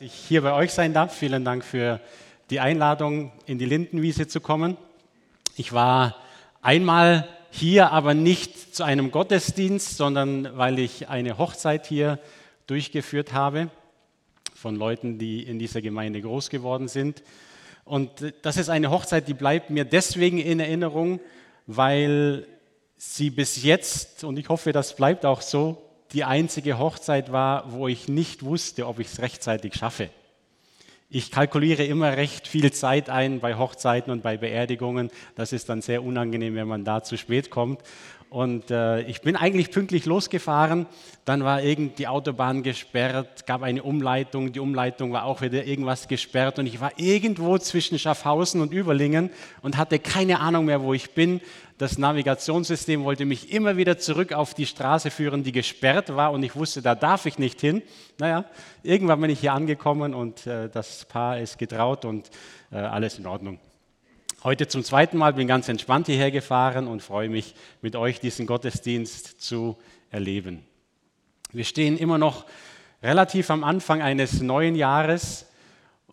ich hier bei euch sein darf. Vielen Dank für die Einladung, in die Lindenwiese zu kommen. Ich war einmal hier, aber nicht zu einem Gottesdienst, sondern weil ich eine Hochzeit hier durchgeführt habe von Leuten, die in dieser Gemeinde groß geworden sind. Und das ist eine Hochzeit, die bleibt mir deswegen in Erinnerung, weil sie bis jetzt, und ich hoffe, das bleibt auch so, die einzige Hochzeit war, wo ich nicht wusste, ob ich es rechtzeitig schaffe. Ich kalkuliere immer recht viel Zeit ein bei Hochzeiten und bei Beerdigungen. Das ist dann sehr unangenehm, wenn man da zu spät kommt. Und äh, ich bin eigentlich pünktlich losgefahren. Dann war irgend die Autobahn gesperrt, gab eine Umleitung. Die Umleitung war auch wieder irgendwas gesperrt. Und ich war irgendwo zwischen Schaffhausen und Überlingen und hatte keine Ahnung mehr, wo ich bin. Das Navigationssystem wollte mich immer wieder zurück auf die Straße führen, die gesperrt war. Und ich wusste, da darf ich nicht hin. Naja, irgendwann bin ich hier angekommen und äh, das Paar ist getraut und äh, alles in Ordnung. Heute zum zweiten Mal bin ganz entspannt hierher gefahren und freue mich, mit euch diesen Gottesdienst zu erleben. Wir stehen immer noch relativ am Anfang eines neuen Jahres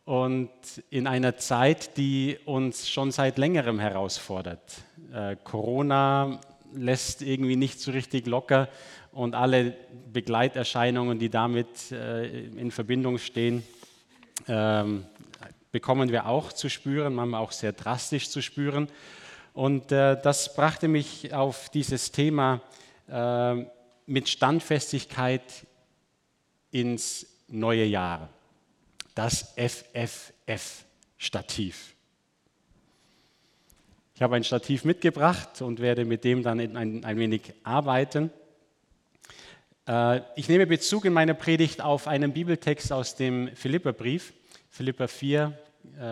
und in einer Zeit, die uns schon seit längerem herausfordert. Äh, Corona lässt irgendwie nicht so richtig locker und alle Begleiterscheinungen, die damit äh, in Verbindung stehen, ähm, bekommen wir auch zu spüren, manchmal auch sehr drastisch zu spüren. Und äh, das brachte mich auf dieses Thema äh, mit Standfestigkeit ins neue Jahr. Das FFF-Stativ. Ich habe ein Stativ mitgebracht und werde mit dem dann ein, ein wenig arbeiten. Äh, ich nehme Bezug in meiner Predigt auf einen Bibeltext aus dem Philipperbrief, Philipper 4, äh,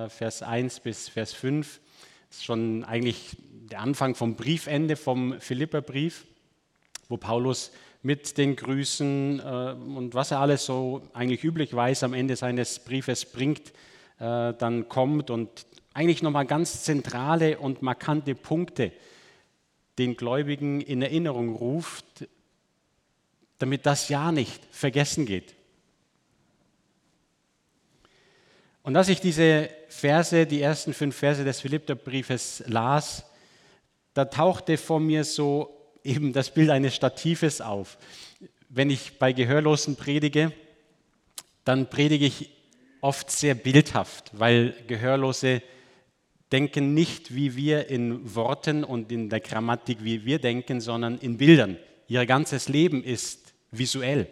Vers 1 bis Vers 5. Das ist schon eigentlich der Anfang vom Briefende vom Philipperbrief, wo Paulus mit den Grüßen äh, und was er alles so eigentlich üblich weiß am Ende seines Briefes bringt, äh, dann kommt und eigentlich nochmal ganz zentrale und markante Punkte den Gläubigen in Erinnerung ruft, damit das ja nicht vergessen geht. Und als ich diese Verse, die ersten fünf Verse des Philippterbriefes las, da tauchte vor mir so eben das Bild eines Statives auf. Wenn ich bei Gehörlosen predige, dann predige ich oft sehr bildhaft, weil Gehörlose denken nicht wie wir in Worten und in der Grammatik, wie wir denken, sondern in Bildern. Ihr ganzes Leben ist visuell.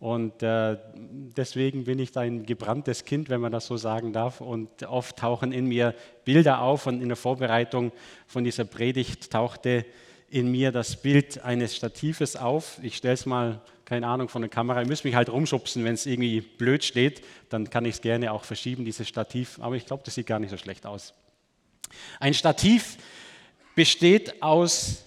Und äh, deswegen bin ich ein gebranntes Kind, wenn man das so sagen darf. Und oft tauchen in mir Bilder auf. Und in der Vorbereitung von dieser Predigt tauchte in mir das Bild eines Statives auf. Ich stelle es mal, keine Ahnung, von der Kamera. Ihr müsst mich halt rumschubsen, wenn es irgendwie blöd steht. Dann kann ich es gerne auch verschieben, dieses Stativ. Aber ich glaube, das sieht gar nicht so schlecht aus. Ein Stativ besteht aus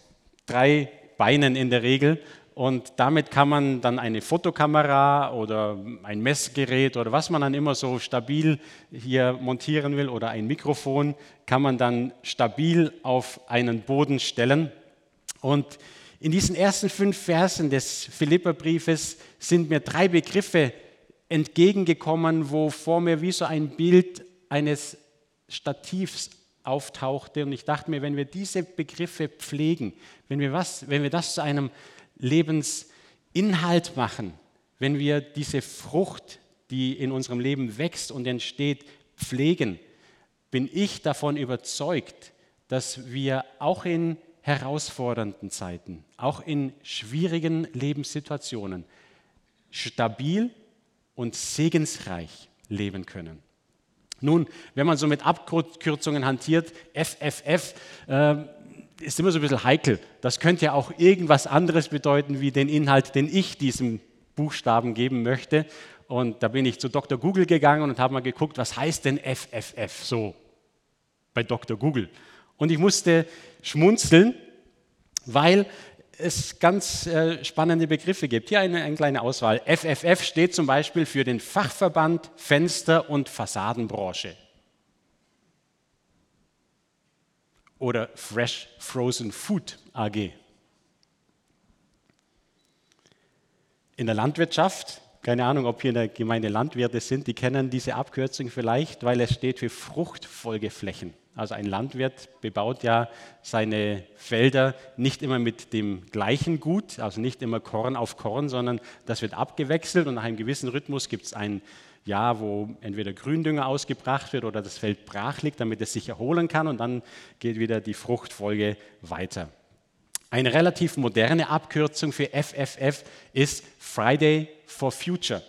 drei Beinen in der Regel und damit kann man dann eine Fotokamera oder ein Messgerät oder was man dann immer so stabil hier montieren will oder ein Mikrofon, kann man dann stabil auf einen Boden stellen. Und in diesen ersten fünf Versen des Philipperbriefes sind mir drei Begriffe entgegengekommen, wo vor mir wie so ein Bild eines Stativs auftauchte. Und ich dachte mir, wenn wir diese Begriffe pflegen, wenn wir, was, wenn wir das zu einem Lebensinhalt machen, wenn wir diese Frucht, die in unserem Leben wächst und entsteht, pflegen, bin ich davon überzeugt, dass wir auch in herausfordernden Zeiten, auch in schwierigen Lebenssituationen stabil und segensreich leben können. Nun, wenn man so mit Abkürzungen hantiert, FFF, äh, ist immer so ein bisschen heikel. Das könnte ja auch irgendwas anderes bedeuten wie den Inhalt, den ich diesem Buchstaben geben möchte. Und da bin ich zu Dr. Google gegangen und habe mal geguckt, was heißt denn FFF so bei Dr. Google. Und ich musste schmunzeln, weil es ganz äh, spannende Begriffe gibt. Hier eine, eine kleine Auswahl. FFF steht zum Beispiel für den Fachverband Fenster- und Fassadenbranche. Oder Fresh Frozen Food AG. In der Landwirtschaft keine Ahnung, ob hier in der Gemeinde Landwirte sind, die kennen diese Abkürzung vielleicht, weil es steht für Fruchtfolgeflächen. Also ein Landwirt bebaut ja seine Felder nicht immer mit dem gleichen Gut, also nicht immer Korn auf Korn, sondern das wird abgewechselt und nach einem gewissen Rhythmus gibt es ein Jahr, wo entweder Gründünger ausgebracht wird oder das Feld brach liegt, damit es sich erholen kann und dann geht wieder die Fruchtfolge weiter. Eine relativ moderne Abkürzung für FFF ist Friday for Future.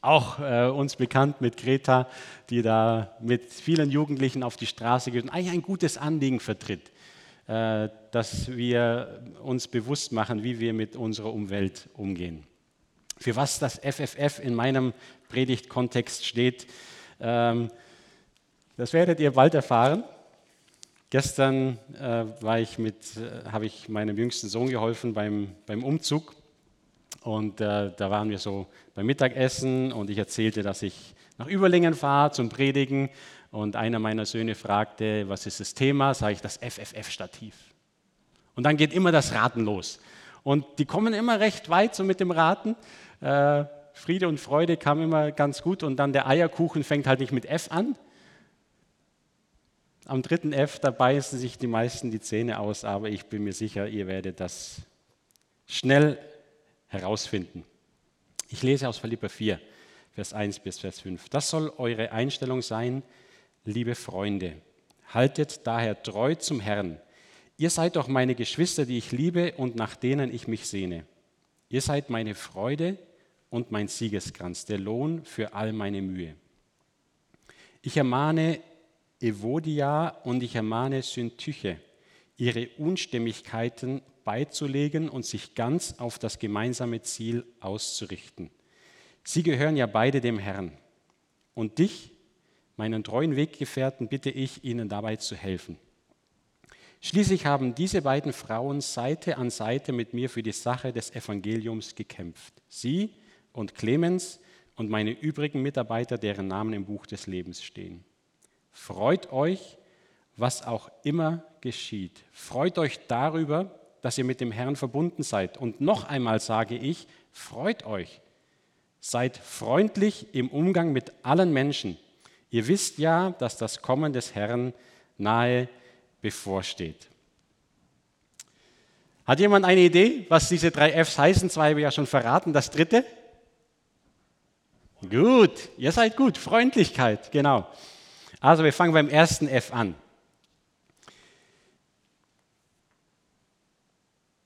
Auch äh, uns bekannt mit Greta, die da mit vielen Jugendlichen auf die Straße geht und eigentlich ein gutes Anliegen vertritt, äh, dass wir uns bewusst machen, wie wir mit unserer Umwelt umgehen. Für was das FFF in meinem Predigtkontext steht, ähm, das werdet ihr bald erfahren. Gestern äh, äh, habe ich meinem jüngsten Sohn geholfen beim, beim Umzug und äh, da waren wir so beim Mittagessen und ich erzählte, dass ich nach Überlingen fahre zum Predigen und einer meiner Söhne fragte, was ist das Thema? Sage ich das FFF-Stativ. Und dann geht immer das Raten los. Und die kommen immer recht weit so mit dem Raten. Äh, Friede und Freude kam immer ganz gut und dann der Eierkuchen fängt halt nicht mit F an, am dritten F, da beißen sich die meisten die Zähne aus, aber ich bin mir sicher, ihr werdet das schnell herausfinden. Ich lese aus Philipper 4, Vers 1 bis Vers 5. Das soll eure Einstellung sein, liebe Freunde. Haltet daher treu zum Herrn. Ihr seid doch meine Geschwister, die ich liebe und nach denen ich mich sehne. Ihr seid meine Freude und mein Siegeskranz, der Lohn für all meine Mühe. Ich ermahne Evodia und ich ermahne Syntyche, ihre Unstimmigkeiten beizulegen und sich ganz auf das gemeinsame Ziel auszurichten. Sie gehören ja beide dem Herrn. Und dich, meinen treuen Weggefährten, bitte ich, ihnen dabei zu helfen. Schließlich haben diese beiden Frauen Seite an Seite mit mir für die Sache des Evangeliums gekämpft. Sie und Clemens und meine übrigen Mitarbeiter, deren Namen im Buch des Lebens stehen. Freut euch, was auch immer geschieht. Freut euch darüber, dass ihr mit dem Herrn verbunden seid. Und noch einmal sage ich, freut euch. Seid freundlich im Umgang mit allen Menschen. Ihr wisst ja, dass das Kommen des Herrn nahe bevorsteht. Hat jemand eine Idee, was diese drei Fs heißen? Zwei habe ich ja schon verraten. Das dritte? Gut, ihr seid gut. Freundlichkeit, genau. Also wir fangen beim ersten F an.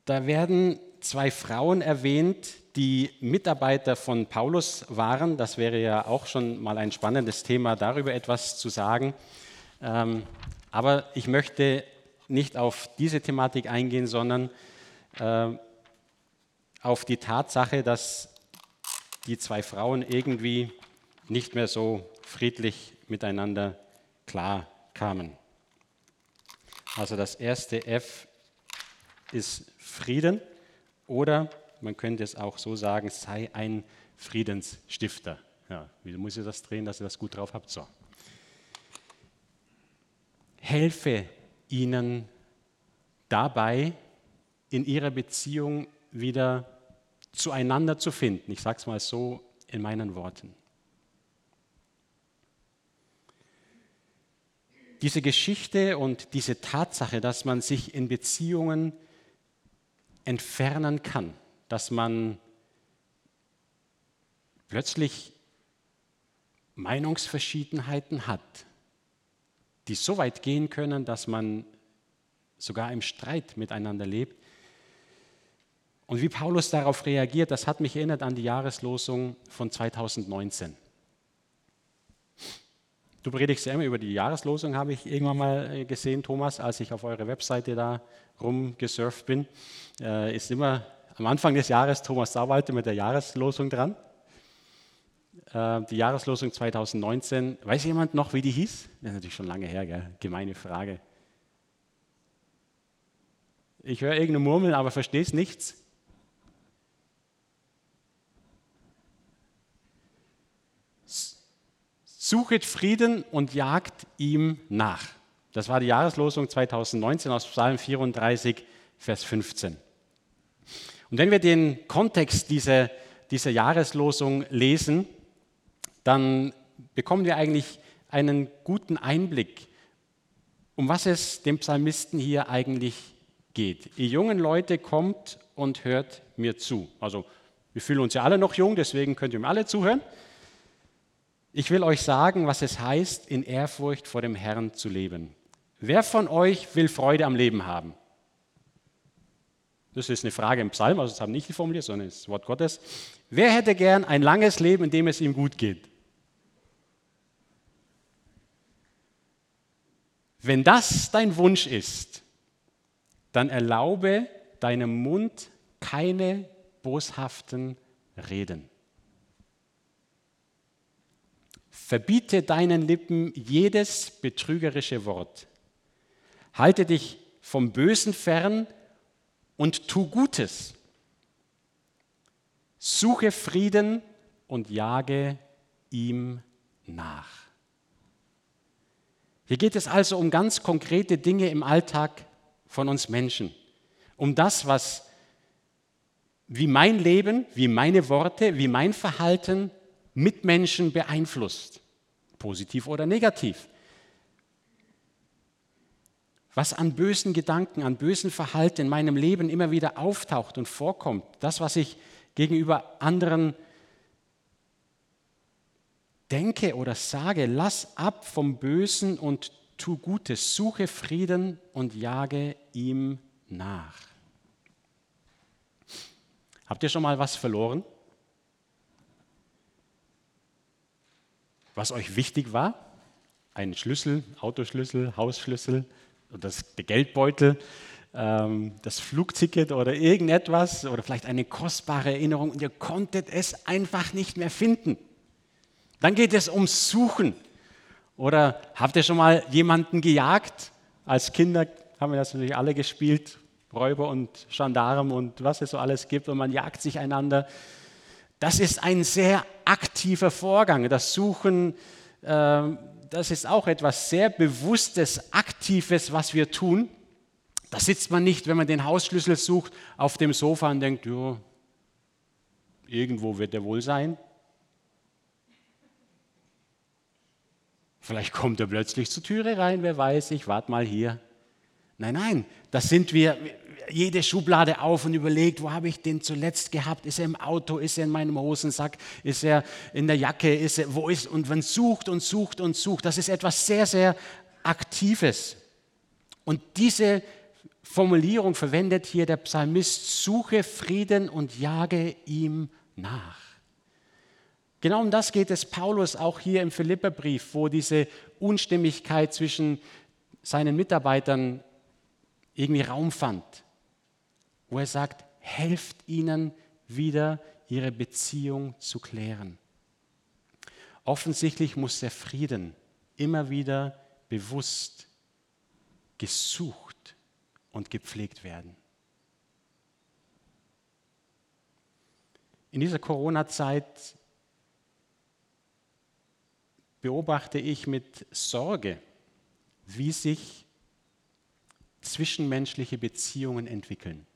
Da werden zwei Frauen erwähnt, die Mitarbeiter von Paulus waren. Das wäre ja auch schon mal ein spannendes Thema, darüber etwas zu sagen. Ähm, aber ich möchte nicht auf diese Thematik eingehen, sondern äh, auf die Tatsache, dass die zwei Frauen irgendwie nicht mehr so friedlich miteinander klar kamen. Also das erste F ist Frieden oder man könnte es auch so sagen, sei ein Friedensstifter. Ja, wie muss ich das drehen, dass ihr das gut drauf habt? So. Helfe ihnen dabei, in ihrer Beziehung wieder zueinander zu finden. Ich sage es mal so in meinen Worten. diese Geschichte und diese Tatsache, dass man sich in Beziehungen entfernen kann, dass man plötzlich Meinungsverschiedenheiten hat, die so weit gehen können, dass man sogar im Streit miteinander lebt. Und wie Paulus darauf reagiert, das hat mich erinnert an die Jahreslosung von 2019. Du predigst ja immer über die Jahreslosung, habe ich irgendwann mal äh, gesehen, Thomas, als ich auf eure Webseite da rumgesurft bin. Äh, ist immer am Anfang des Jahres Thomas Sauwalte mit der Jahreslosung dran. Äh, die Jahreslosung 2019, weiß jemand noch, wie die hieß? Das ist natürlich schon lange her, gell? gemeine Frage. Ich höre irgendeine Murmeln, aber verstehe es nichts. Suchet Frieden und jagt ihm nach. Das war die Jahreslosung 2019 aus Psalm 34, Vers 15. Und wenn wir den Kontext dieser dieser Jahreslosung lesen, dann bekommen wir eigentlich einen guten Einblick, um was es dem Psalmisten hier eigentlich geht. Ihr jungen Leute, kommt und hört mir zu. Also wir fühlen uns ja alle noch jung, deswegen könnt ihr mir alle zuhören. Ich will euch sagen, was es heißt, in Ehrfurcht vor dem Herrn zu leben. Wer von euch will Freude am Leben haben? Das ist eine Frage im Psalm, also das haben nicht die formuliert, sondern das Wort Gottes. Wer hätte gern ein langes Leben, in dem es ihm gut geht? Wenn das dein Wunsch ist, dann erlaube deinem Mund keine boshaften Reden. Verbiete deinen Lippen jedes betrügerische Wort. Halte dich vom Bösen fern und tu Gutes. Suche Frieden und jage ihm nach. Hier geht es also um ganz konkrete Dinge im Alltag von uns Menschen. Um das, was wie mein Leben, wie meine Worte, wie mein Verhalten Mitmenschen beeinflusst, positiv oder negativ. Was an bösen Gedanken, an bösen Verhalten in meinem Leben immer wieder auftaucht und vorkommt, das, was ich gegenüber anderen denke oder sage, lass ab vom Bösen und tu Gutes, suche Frieden und jage ihm nach. Habt ihr schon mal was verloren? Was euch wichtig war? Ein Schlüssel, Autoschlüssel, Hausschlüssel, das, der Geldbeutel, ähm, das Flugticket oder irgendetwas oder vielleicht eine kostbare Erinnerung und ihr konntet es einfach nicht mehr finden. Dann geht es ums Suchen. Oder habt ihr schon mal jemanden gejagt? Als Kinder haben wir das natürlich alle gespielt, Räuber und Gendarm und was es so alles gibt und man jagt sich einander. Das ist ein sehr aktiver Vorgang. Das Suchen, äh, das ist auch etwas sehr Bewusstes, Aktives, was wir tun. Da sitzt man nicht, wenn man den Hausschlüssel sucht, auf dem Sofa und denkt, ja, irgendwo wird er wohl sein. Vielleicht kommt er plötzlich zur Türe rein, wer weiß, ich warte mal hier. Nein, nein, das sind wir, jede Schublade auf und überlegt, wo habe ich den zuletzt gehabt? Ist er im Auto? Ist er in meinem Hosensack? Ist er in der Jacke? Ist er, wo ist? Und man sucht und sucht und sucht. Das ist etwas sehr, sehr Aktives. Und diese Formulierung verwendet hier der Psalmist, suche Frieden und jage ihm nach. Genau um das geht es Paulus auch hier im Philipperbrief, wo diese Unstimmigkeit zwischen seinen Mitarbeitern irgendwie Raum fand, wo er sagt, helft ihnen wieder ihre Beziehung zu klären. Offensichtlich muss der Frieden immer wieder bewusst gesucht und gepflegt werden. In dieser Corona-Zeit beobachte ich mit Sorge, wie sich zwischenmenschliche Beziehungen entwickeln.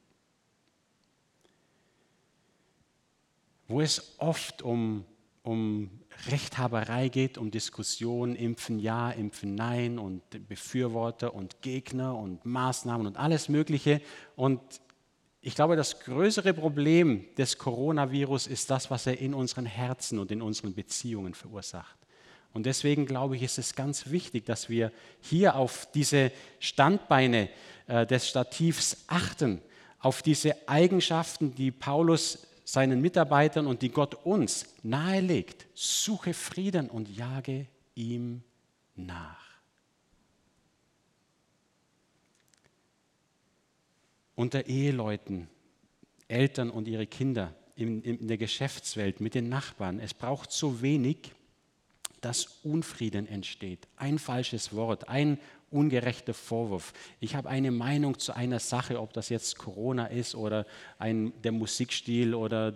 Wo es oft um, um Rechthaberei geht, um Diskussionen, Impfen ja, Impfen nein und Befürworter und Gegner und Maßnahmen und alles Mögliche. Und ich glaube, das größere Problem des Coronavirus ist das, was er in unseren Herzen und in unseren Beziehungen verursacht. Und deswegen glaube ich, ist es ganz wichtig, dass wir hier auf diese Standbeine äh, des Stativs achten, auf diese Eigenschaften, die Paulus seinen Mitarbeitern und die Gott uns nahelegt. Suche Frieden und jage ihm nach. Unter Eheleuten, Eltern und ihre Kinder, in, in der Geschäftswelt, mit den Nachbarn. Es braucht so wenig, dass Unfrieden entsteht. Ein falsches Wort, ein ungerechter Vorwurf. Ich habe eine Meinung zu einer Sache, ob das jetzt Corona ist oder ein, der Musikstil oder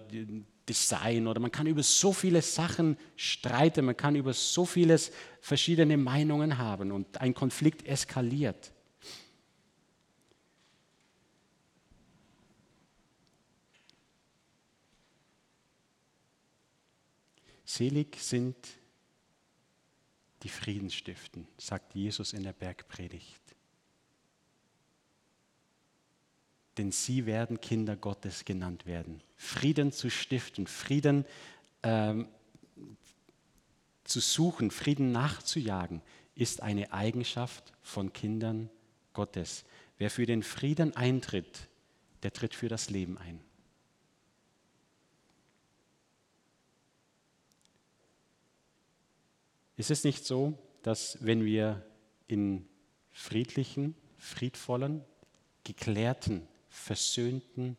Design oder man kann über so viele Sachen streiten, man kann über so vieles verschiedene Meinungen haben und ein Konflikt eskaliert. Selig sind die Frieden stiften, sagt Jesus in der Bergpredigt. Denn sie werden Kinder Gottes genannt werden. Frieden zu stiften, Frieden ähm, zu suchen, Frieden nachzujagen, ist eine Eigenschaft von Kindern Gottes. Wer für den Frieden eintritt, der tritt für das Leben ein. Ist es nicht so, dass wenn wir in friedlichen, friedvollen, geklärten, versöhnten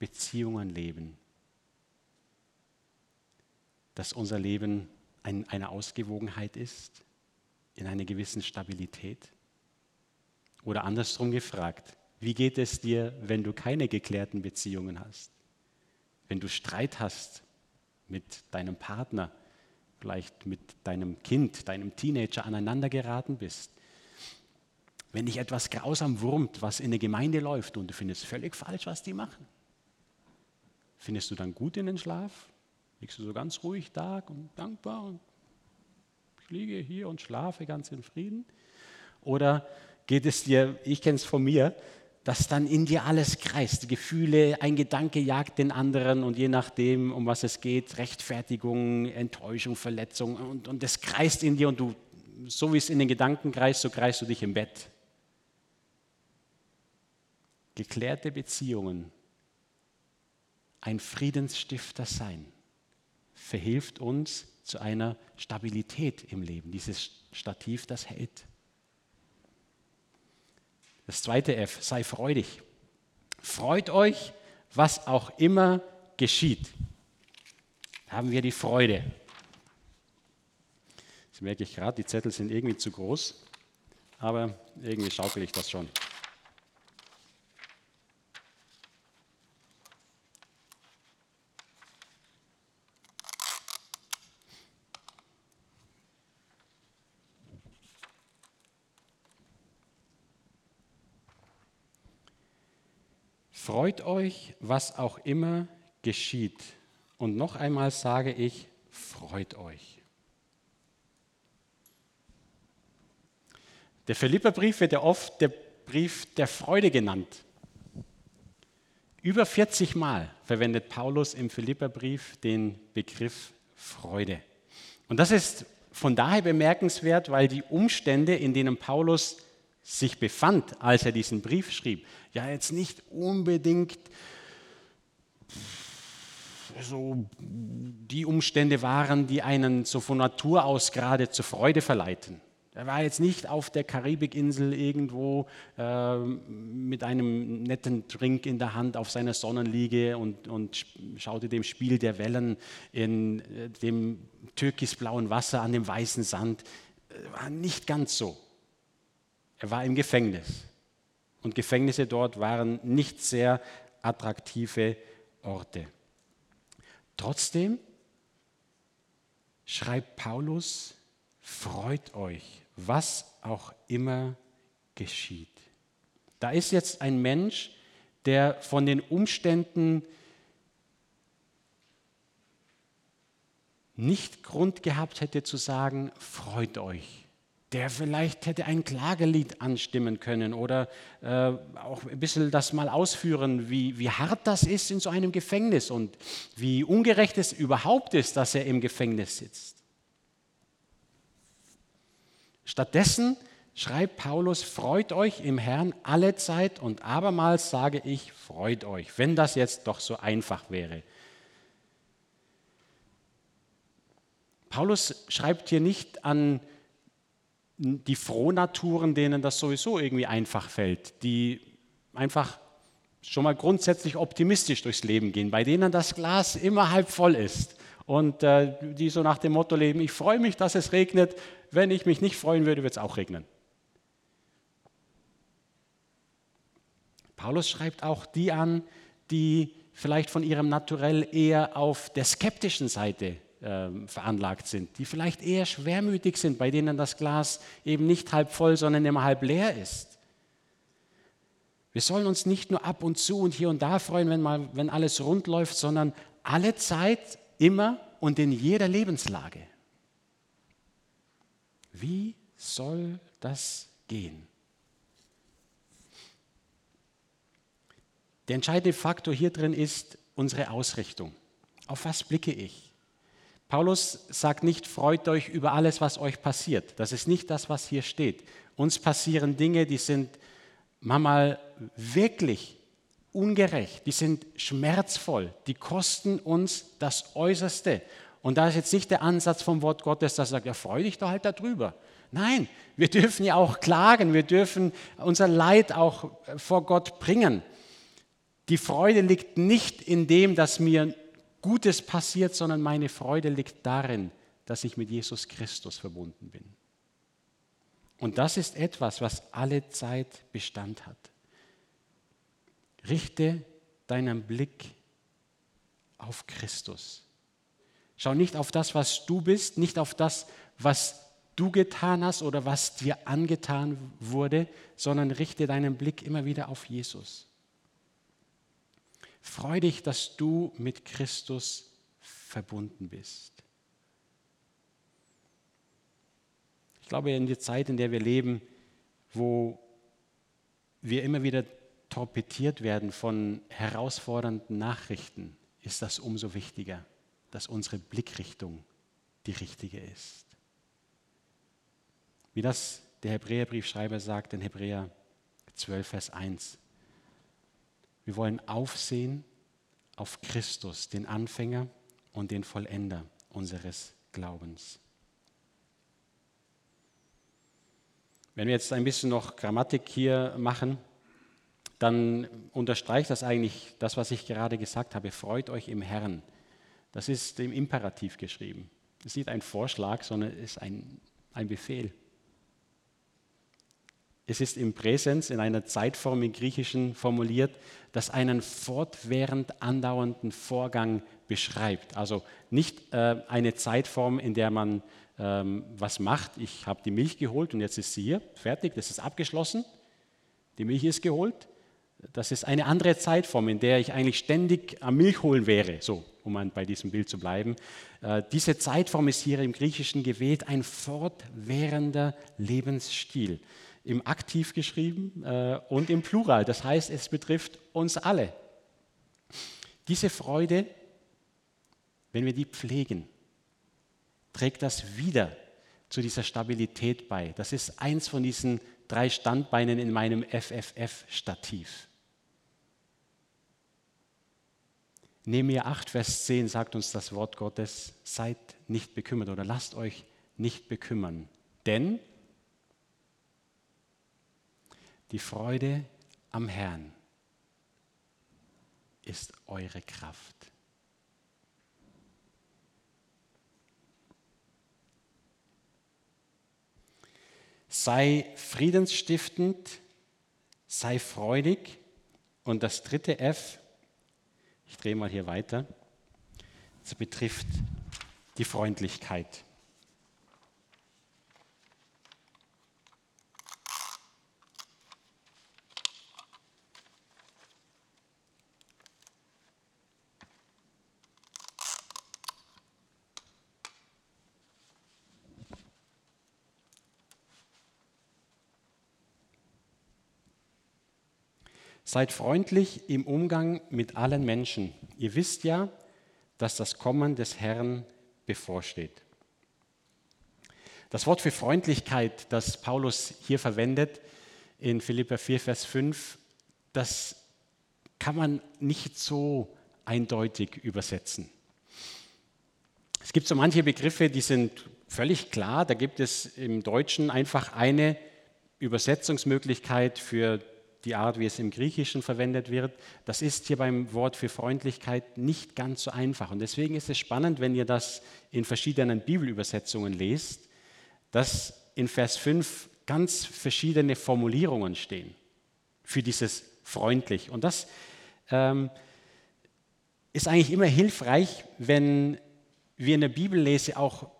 Beziehungen leben, dass unser Leben ein, eine Ausgewogenheit ist, in einer gewissen Stabilität? Oder andersrum gefragt, wie geht es dir, wenn du keine geklärten Beziehungen hast? Wenn du Streit hast mit deinem Partner, vielleicht mit deinem Kind, deinem Teenager aneinander geraten bist, wenn dich etwas grausam wurmt, was in der Gemeinde läuft und du findest völlig falsch, was die machen, findest du dann gut in den Schlaf? Liegst du so ganz ruhig da und dankbar und ich liege hier und schlafe ganz in Frieden? Oder geht es dir, ich kenne es von mir, dass dann in dir alles kreist. Gefühle, ein Gedanke jagt den anderen und je nachdem, um was es geht, Rechtfertigung, Enttäuschung, Verletzung und, und das kreist in dir und du, so wie es in den Gedanken kreist, so kreist du dich im Bett. Geklärte Beziehungen, ein Friedensstifter sein, verhilft uns zu einer Stabilität im Leben, dieses Stativ, das hält. Das zweite F, sei freudig. Freut euch, was auch immer geschieht. Haben wir die Freude. Jetzt merke ich gerade, die Zettel sind irgendwie zu groß, aber irgendwie schaukel ich das schon. Freut euch, was auch immer geschieht. Und noch einmal sage ich, freut euch. Der Philipperbrief wird ja oft der Brief der Freude genannt. Über 40 Mal verwendet Paulus im Philipperbrief den Begriff Freude. Und das ist von daher bemerkenswert, weil die Umstände, in denen Paulus sich befand, als er diesen Brief schrieb, ja jetzt nicht unbedingt so die Umstände waren, die einen so von Natur aus gerade zur Freude verleiten. Er war jetzt nicht auf der Karibikinsel irgendwo äh, mit einem netten Drink in der Hand auf seiner Sonnenliege und, und schaute dem Spiel der Wellen in äh, dem türkisblauen Wasser an dem weißen Sand. Äh, war nicht ganz so. Er war im Gefängnis. Und Gefängnisse dort waren nicht sehr attraktive Orte. Trotzdem schreibt Paulus, freut euch, was auch immer geschieht. Da ist jetzt ein Mensch, der von den Umständen nicht Grund gehabt hätte zu sagen, freut euch der vielleicht hätte ein Klagelied anstimmen können oder äh, auch ein bisschen das mal ausführen, wie, wie hart das ist in so einem Gefängnis und wie ungerecht es überhaupt ist, dass er im Gefängnis sitzt. Stattdessen schreibt Paulus, freut euch im Herrn alle Zeit und abermals sage ich, freut euch, wenn das jetzt doch so einfach wäre. Paulus schreibt hier nicht an die Frohnaturen, denen das sowieso irgendwie einfach fällt, die einfach schon mal grundsätzlich optimistisch durchs Leben gehen, bei denen das Glas immer halb voll ist und äh, die so nach dem Motto leben, ich freue mich, dass es regnet, wenn ich mich nicht freuen würde, wird es auch regnen. Paulus schreibt auch die an, die vielleicht von ihrem Naturell eher auf der skeptischen Seite ähm, veranlagt sind, die vielleicht eher schwermütig sind, bei denen das Glas eben nicht halb voll, sondern immer halb leer ist. Wir sollen uns nicht nur ab und zu und hier und da freuen, wenn, mal, wenn alles rund läuft, sondern alle Zeit, immer und in jeder Lebenslage. Wie soll das gehen? Der entscheidende Faktor hier drin ist unsere Ausrichtung. Auf was blicke ich? Paulus sagt nicht, freut euch über alles, was euch passiert. Das ist nicht das, was hier steht. Uns passieren Dinge, die sind manchmal wirklich ungerecht, die sind schmerzvoll, die kosten uns das Äußerste. Und da ist jetzt nicht der Ansatz vom Wort Gottes, dass er sagt, ja, freu dich doch halt darüber. Nein, wir dürfen ja auch klagen, wir dürfen unser Leid auch vor Gott bringen. Die Freude liegt nicht in dem, dass mir Gutes passiert, sondern meine Freude liegt darin, dass ich mit Jesus Christus verbunden bin. Und das ist etwas, was alle Zeit Bestand hat. Richte deinen Blick auf Christus. Schau nicht auf das, was du bist, nicht auf das, was du getan hast oder was dir angetan wurde, sondern richte deinen Blick immer wieder auf Jesus. Freu dich, dass du mit Christus verbunden bist. Ich glaube, in der Zeit, in der wir leben, wo wir immer wieder torpediert werden von herausfordernden Nachrichten, ist das umso wichtiger, dass unsere Blickrichtung die richtige ist. Wie das der Hebräerbriefschreiber sagt in Hebräer 12, Vers 1. Wir wollen aufsehen auf Christus, den Anfänger und den Vollender unseres Glaubens. Wenn wir jetzt ein bisschen noch Grammatik hier machen, dann unterstreicht das eigentlich das, was ich gerade gesagt habe. Freut euch im Herrn. Das ist im Imperativ geschrieben. Es ist nicht ein Vorschlag, sondern es ist ein, ein Befehl. Es ist im Präsens, in einer Zeitform im Griechischen formuliert, das einen fortwährend andauernden Vorgang beschreibt. Also nicht äh, eine Zeitform, in der man ähm, was macht. Ich habe die Milch geholt und jetzt ist sie hier, fertig, das ist abgeschlossen. Die Milch ist geholt. Das ist eine andere Zeitform, in der ich eigentlich ständig am Milch holen wäre, so, um bei diesem Bild zu bleiben. Äh, diese Zeitform ist hier im Griechischen gewählt, ein fortwährender Lebensstil im Aktiv geschrieben äh, und im Plural. Das heißt, es betrifft uns alle. Diese Freude, wenn wir die pflegen, trägt das wieder zu dieser Stabilität bei. Das ist eins von diesen drei Standbeinen in meinem FFF-Stativ. Nehemiah 8, Vers 10 sagt uns das Wort Gottes, seid nicht bekümmert oder lasst euch nicht bekümmern, denn die Freude am Herrn ist eure Kraft. Sei friedensstiftend, sei freudig. Und das dritte F, ich drehe mal hier weiter, das betrifft die Freundlichkeit. Seid freundlich im Umgang mit allen Menschen. Ihr wisst ja, dass das Kommen des Herrn bevorsteht. Das Wort für Freundlichkeit, das Paulus hier verwendet in Philippa 4, Vers 5, das kann man nicht so eindeutig übersetzen. Es gibt so manche Begriffe, die sind völlig klar. Da gibt es im Deutschen einfach eine Übersetzungsmöglichkeit für die Art, wie es im Griechischen verwendet wird, das ist hier beim Wort für Freundlichkeit nicht ganz so einfach. Und deswegen ist es spannend, wenn ihr das in verschiedenen Bibelübersetzungen lest, dass in Vers 5 ganz verschiedene Formulierungen stehen für dieses freundlich. Und das ähm, ist eigentlich immer hilfreich, wenn wir in der Bibellese auch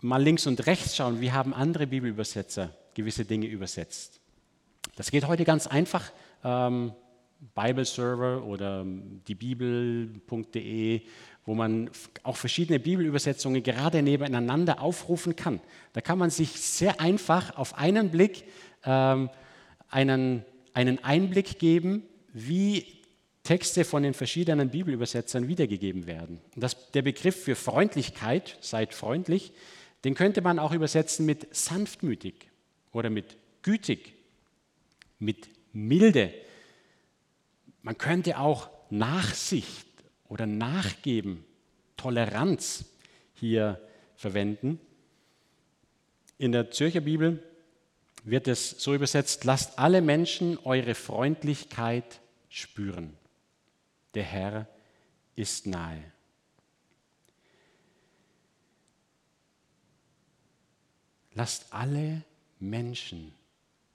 mal links und rechts schauen, wie haben andere Bibelübersetzer gewisse Dinge übersetzt. Das geht heute ganz einfach. Ähm, Bibleserver oder die Bibel.de, wo man auch verschiedene Bibelübersetzungen gerade nebeneinander aufrufen kann. Da kann man sich sehr einfach auf einen Blick ähm, einen, einen Einblick geben, wie Texte von den verschiedenen Bibelübersetzern wiedergegeben werden. Das, der Begriff für Freundlichkeit, seid freundlich, den könnte man auch übersetzen mit sanftmütig oder mit gütig, mit milde. Man könnte auch Nachsicht oder Nachgeben, Toleranz hier verwenden. In der Zürcher Bibel wird es so übersetzt, lasst alle Menschen eure Freundlichkeit spüren. Der Herr ist nahe. Lasst alle Menschen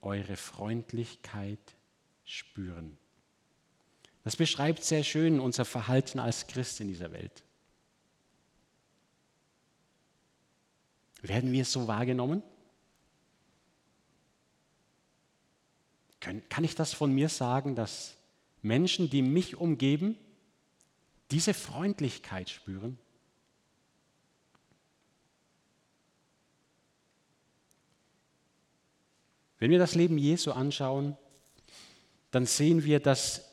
eure Freundlichkeit spüren. Das beschreibt sehr schön unser Verhalten als Christ in dieser Welt. Werden wir so wahrgenommen? Kann ich das von mir sagen, dass Menschen, die mich umgeben, diese Freundlichkeit spüren? Wenn wir das Leben Jesu anschauen, dann sehen wir, dass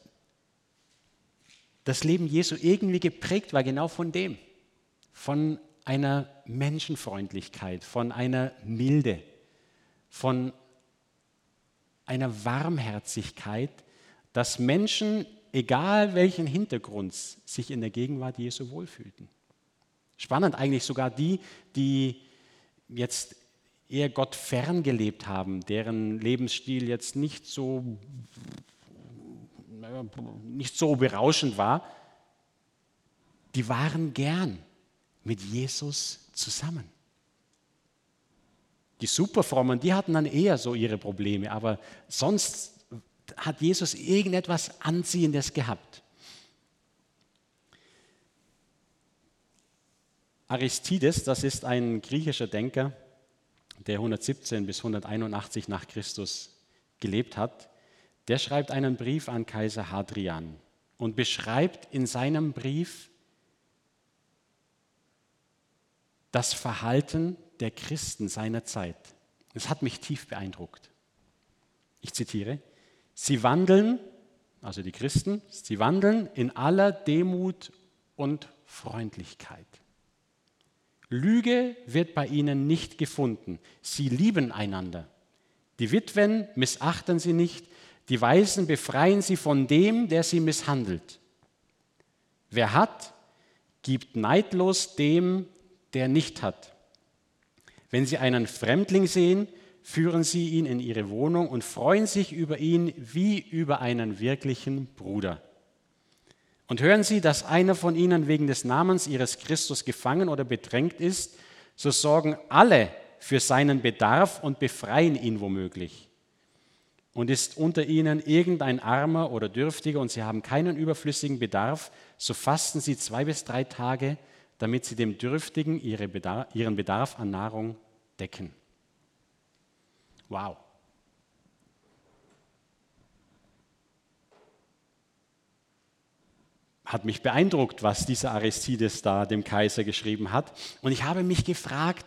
das Leben Jesu irgendwie geprägt war, genau von dem, von einer Menschenfreundlichkeit, von einer Milde, von einer Warmherzigkeit, dass Menschen, egal welchen Hintergrund, sich in der Gegenwart Jesu wohlfühlten. Spannend eigentlich sogar die, die jetzt eher Gott fern gelebt haben, deren Lebensstil jetzt nicht so nicht so berauschend war, die waren gern mit Jesus zusammen. Die Superfrommen, die hatten dann eher so ihre Probleme, aber sonst hat Jesus irgendetwas Anziehendes gehabt. Aristides, das ist ein griechischer Denker, der 117 bis 181 nach Christus gelebt hat, der schreibt einen Brief an Kaiser Hadrian und beschreibt in seinem Brief das Verhalten der Christen seiner Zeit. Das hat mich tief beeindruckt. Ich zitiere, sie wandeln, also die Christen, sie wandeln in aller Demut und Freundlichkeit. Lüge wird bei ihnen nicht gefunden. Sie lieben einander. Die Witwen missachten sie nicht, die Weisen befreien sie von dem, der sie misshandelt. Wer hat, gibt neidlos dem, der nicht hat. Wenn sie einen Fremdling sehen, führen sie ihn in ihre Wohnung und freuen sich über ihn wie über einen wirklichen Bruder. Und hören Sie, dass einer von ihnen wegen des Namens ihres Christus gefangen oder bedrängt ist, so sorgen alle für seinen Bedarf und befreien ihn womöglich und ist unter ihnen irgendein Armer oder Dürftiger und sie haben keinen überflüssigen Bedarf, so fasten sie zwei bis drei Tage, damit sie dem Dürftigen ihre Bedarf, ihren Bedarf an Nahrung decken. Wow. Hat mich beeindruckt, was dieser Aristides da dem Kaiser geschrieben hat. Und ich habe mich gefragt,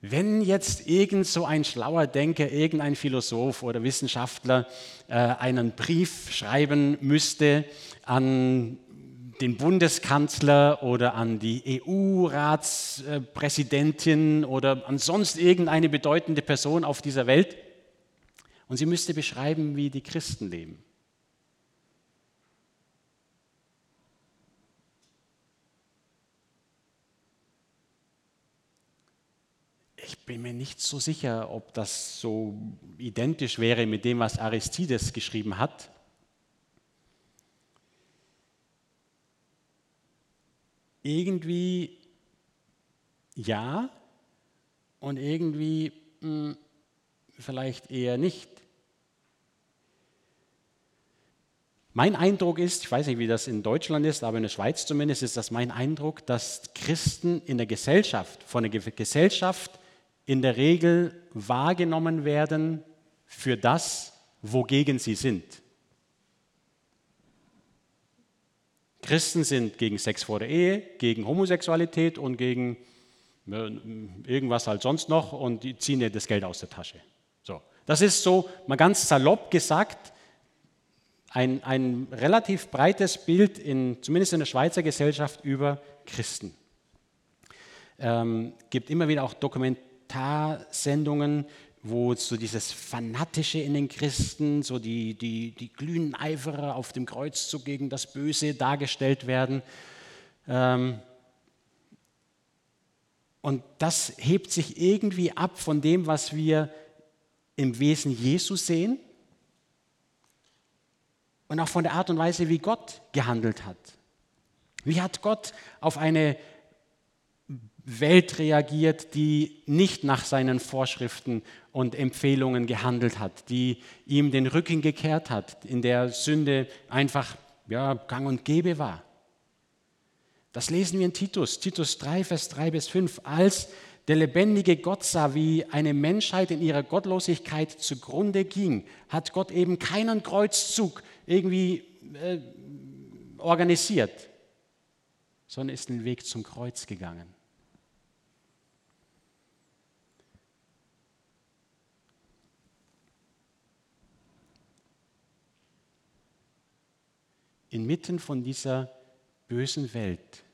wenn jetzt irgend so ein schlauer Denker, irgendein Philosoph oder Wissenschaftler äh, einen Brief schreiben müsste an den Bundeskanzler oder an die EU-Ratspräsidentin oder an sonst irgendeine bedeutende Person auf dieser Welt und sie müsste beschreiben, wie die Christen leben. Bin mir nicht so sicher, ob das so identisch wäre mit dem, was Aristides geschrieben hat. Irgendwie ja und irgendwie mh, hm, vielleicht eher nicht. Mein Eindruck ist, ich weiß nicht, wie das in Deutschland ist, aber in der Schweiz zumindest ist das mein Eindruck, dass Christen in der Gesellschaft, von der Gesellschaft in der Regel wahrgenommen werden für das, wogegen sie sind. Christen sind gegen Sex vor der Ehe, gegen Homosexualität und gegen äh, irgendwas halt sonst noch und die ziehen dir das Geld aus der Tasche. So. Das ist so mal ganz salopp gesagt ein, ein relativ breites Bild, in, zumindest in der Schweizer Gesellschaft, über Christen. Ähm, gibt immer wieder auch Dokumentarsendungen, wo so dieses Fanatische in den Christen, so die, die, die glühenden Eiferer auf dem Kreuzzug gegen das Böse dargestellt werden. Ähm, und das hebt sich irgendwie ab von dem, was wir im Wesen Jesu sehen und auch von der Art und Weise, wie Gott gehandelt hat. Wie hat Gott auf eine Welt reagiert, die nicht nach seinen Vorschriften und Empfehlungen gehandelt hat, die ihm den Rücken gekehrt hat, in der Sünde einfach ja, gang und gäbe war. Das lesen wir in Titus, Titus 3, Vers 3 bis 5. Als der lebendige Gott sah, wie eine Menschheit in ihrer Gottlosigkeit zugrunde ging, hat Gott eben keinen Kreuzzug irgendwie äh, organisiert, sondern ist den Weg zum Kreuz gegangen. Inmitten von dieser bösen Welt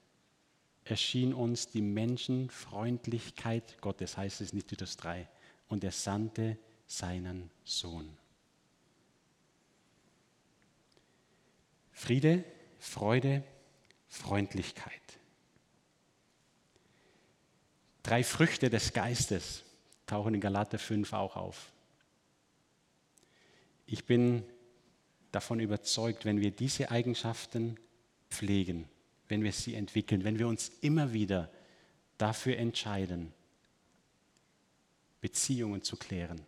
erschien uns die Menschenfreundlichkeit Gottes, heißt es in Titus 3, und er sandte seinen Sohn. Friede, Freude, Freundlichkeit. Drei Früchte des Geistes tauchen in Galater 5 auch auf. Ich bin davon überzeugt, wenn wir diese Eigenschaften pflegen, wenn wir sie entwickeln, wenn wir uns immer wieder dafür entscheiden, Beziehungen zu klären,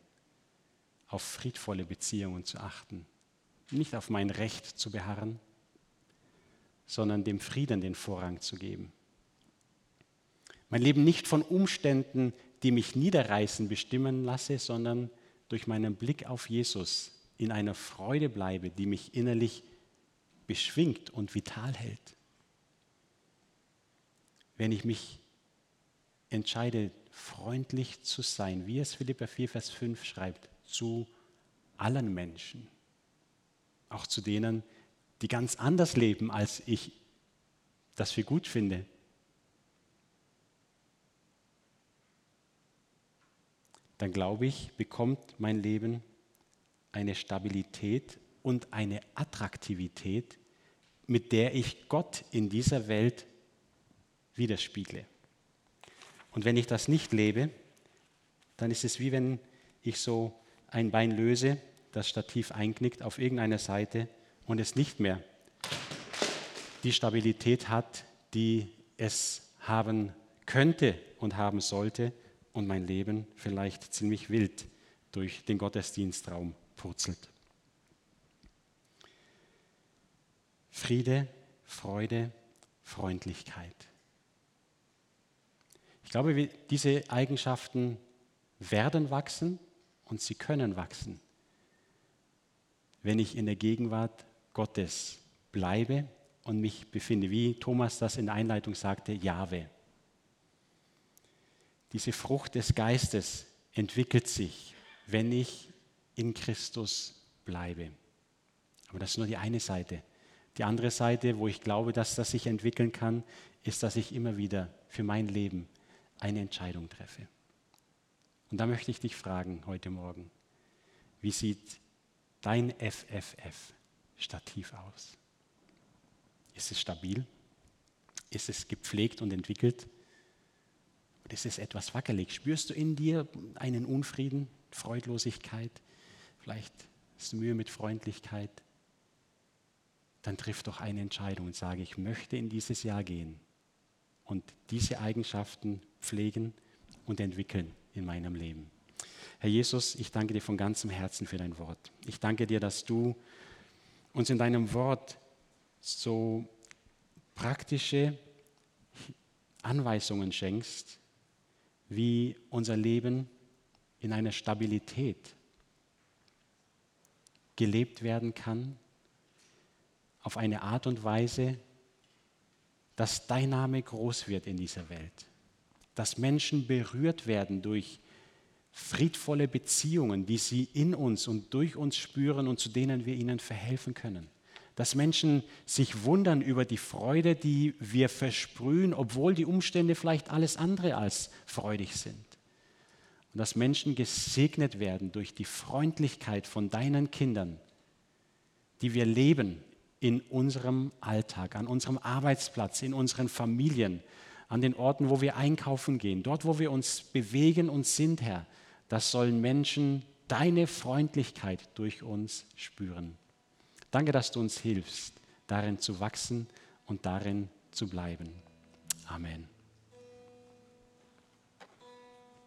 auf friedvolle Beziehungen zu achten, nicht auf mein Recht zu beharren, sondern dem Frieden den Vorrang zu geben. Mein Leben nicht von Umständen, die mich niederreißen, bestimmen lasse, sondern durch meinen Blick auf Jesus in einer Freude bleibe, die mich innerlich beschwingt und vital hält. Wenn ich mich entscheide, freundlich zu sein, wie es Philippa 4, Vers 5 schreibt, zu allen Menschen auch zu denen, die ganz anders leben, als ich das für gut finde. Dann glaube ich, bekommt mein Leben eine Stabilität und eine Attraktivität, mit der ich Gott in dieser Welt widerspiegle. Und wenn ich das nicht lebe, dann ist es wie wenn ich so ein Bein löse das Stativ einknickt auf irgendeiner Seite und es nicht mehr die Stabilität hat, die es haben könnte und haben sollte und mein Leben vielleicht ziemlich wild durch den Gottesdienstraum purzelt. Friede, Freude, Freundlichkeit. Ich glaube, diese Eigenschaften werden wachsen und sie können wachsen wenn ich in der Gegenwart Gottes bleibe und mich befinde, wie Thomas das in der Einleitung sagte, Jahwe. Diese Frucht des Geistes entwickelt sich, wenn ich in Christus bleibe. Aber das ist nur die eine Seite. Die andere Seite, wo ich glaube, dass das sich entwickeln kann, ist, dass ich immer wieder für mein Leben eine Entscheidung treffe. Und da möchte ich dich fragen heute Morgen, wie sieht dein FFF-Stativ aus? Ist es stabil? Ist es gepflegt und entwickelt? Oder ist es etwas wackelig? Spürst du in dir einen Unfrieden, Freudlosigkeit? Vielleicht hast du Mühe mit Freundlichkeit? Dann triff doch eine Entscheidung und sage, ich möchte in dieses Jahr gehen und diese Eigenschaften pflegen und entwickeln in meinem Leben. Herr Jesus, ich danke dir von ganzem Herzen für dein Wort. Ich danke dir, dass du uns in deinem Wort so praktische Anweisungen schenkst, wie unser Leben in einer Stabilität gelebt werden kann, auf eine Art und Weise, dass dein Name groß wird in dieser Welt, dass Menschen berührt werden durch friedvolle Beziehungen, die sie in uns und durch uns spüren und zu denen wir ihnen verhelfen können. Dass Menschen sich wundern über die Freude, die wir versprühen, obwohl die Umstände vielleicht alles andere als freudig sind. Und dass Menschen gesegnet werden durch die Freundlichkeit von deinen Kindern, die wir leben in unserem Alltag, an unserem Arbeitsplatz, in unseren Familien, an den Orten, wo wir einkaufen gehen, dort, wo wir uns bewegen und sind, Herr. Das sollen Menschen deine Freundlichkeit durch uns spüren. Danke, dass du uns hilfst, darin zu wachsen und darin zu bleiben. Amen.